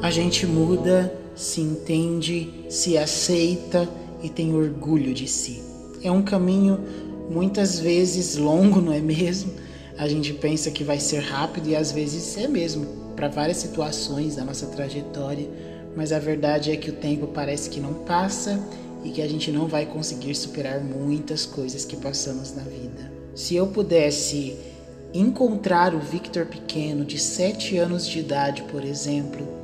A gente muda, se entende, se aceita e tem orgulho de si. É um caminho muitas vezes longo, não é mesmo? A gente pensa que vai ser rápido e às vezes é mesmo, para várias situações da nossa trajetória, mas a verdade é que o tempo parece que não passa e que a gente não vai conseguir superar muitas coisas que passamos na vida. Se eu pudesse encontrar o Victor pequeno de 7 anos de idade, por exemplo,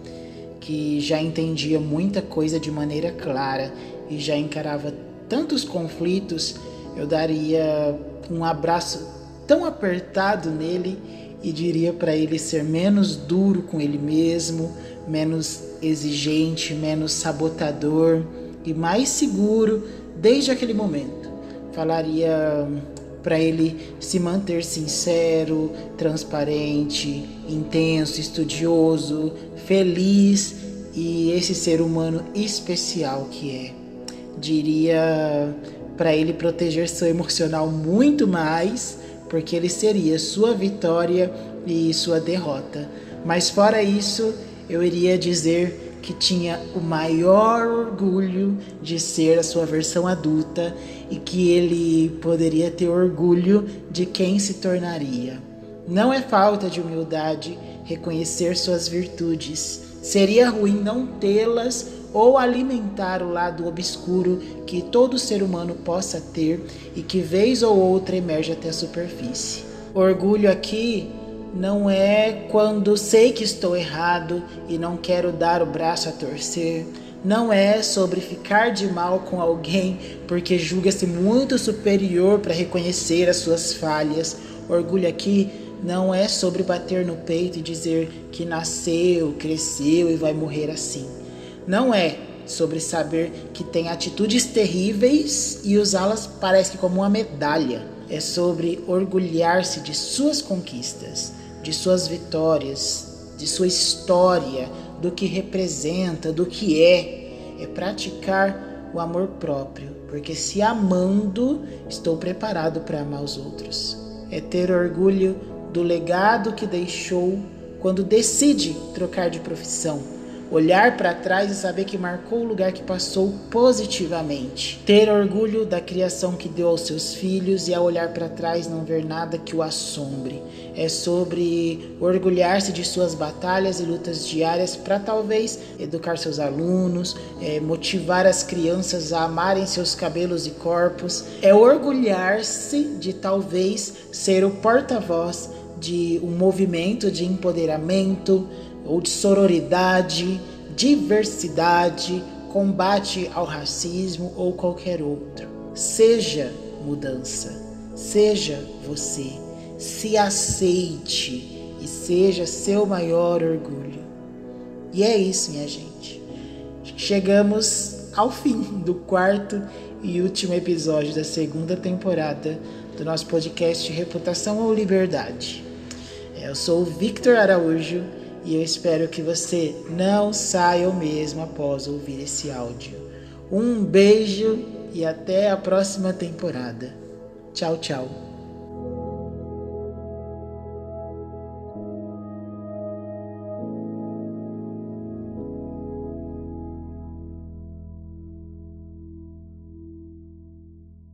que já entendia muita coisa de maneira clara e já encarava tantos conflitos, eu daria um abraço tão apertado nele e diria para ele ser menos duro com ele mesmo, menos exigente, menos sabotador e mais seguro desde aquele momento. Falaria para ele se manter sincero, transparente, intenso, estudioso, feliz e esse ser humano especial que é. Diria para ele proteger seu emocional muito mais, porque ele seria sua vitória e sua derrota. Mas fora isso, eu iria dizer que tinha o maior orgulho de ser a sua versão adulta e que ele poderia ter orgulho de quem se tornaria. Não é falta de humildade reconhecer suas virtudes. Seria ruim não tê-las ou alimentar o lado obscuro que todo ser humano possa ter e que vez ou outra emerge até a superfície. Orgulho aqui não é quando sei que estou errado e não quero dar o braço a torcer. Não é sobre ficar de mal com alguém porque julga-se muito superior para reconhecer as suas falhas. Orgulho aqui não é sobre bater no peito e dizer que nasceu, cresceu e vai morrer assim. Não é sobre saber que tem atitudes terríveis e usá-las parece como uma medalha. É sobre orgulhar-se de suas conquistas de suas vitórias, de sua história, do que representa, do que é, é praticar o amor próprio, porque se amando, estou preparado para amar os outros. É ter orgulho do legado que deixou quando decide trocar de profissão olhar para trás e saber que marcou o lugar que passou positivamente. Ter orgulho da criação que deu aos seus filhos e ao olhar para trás não ver nada que o assombre. É sobre orgulhar-se de suas batalhas e lutas diárias para talvez educar seus alunos, é, motivar as crianças a amarem seus cabelos e corpos. É orgulhar-se de talvez ser o porta-voz de um movimento de empoderamento, ou de sororidade, diversidade, combate ao racismo ou qualquer outro. Seja mudança, seja você, se aceite e seja seu maior orgulho. E é isso, minha gente. Chegamos ao fim do quarto e último episódio da segunda temporada do nosso podcast Reputação ou Liberdade. Eu sou o Victor Araújo e eu espero que você não saia o mesmo após ouvir esse áudio. Um beijo e até a próxima temporada. Tchau, tchau.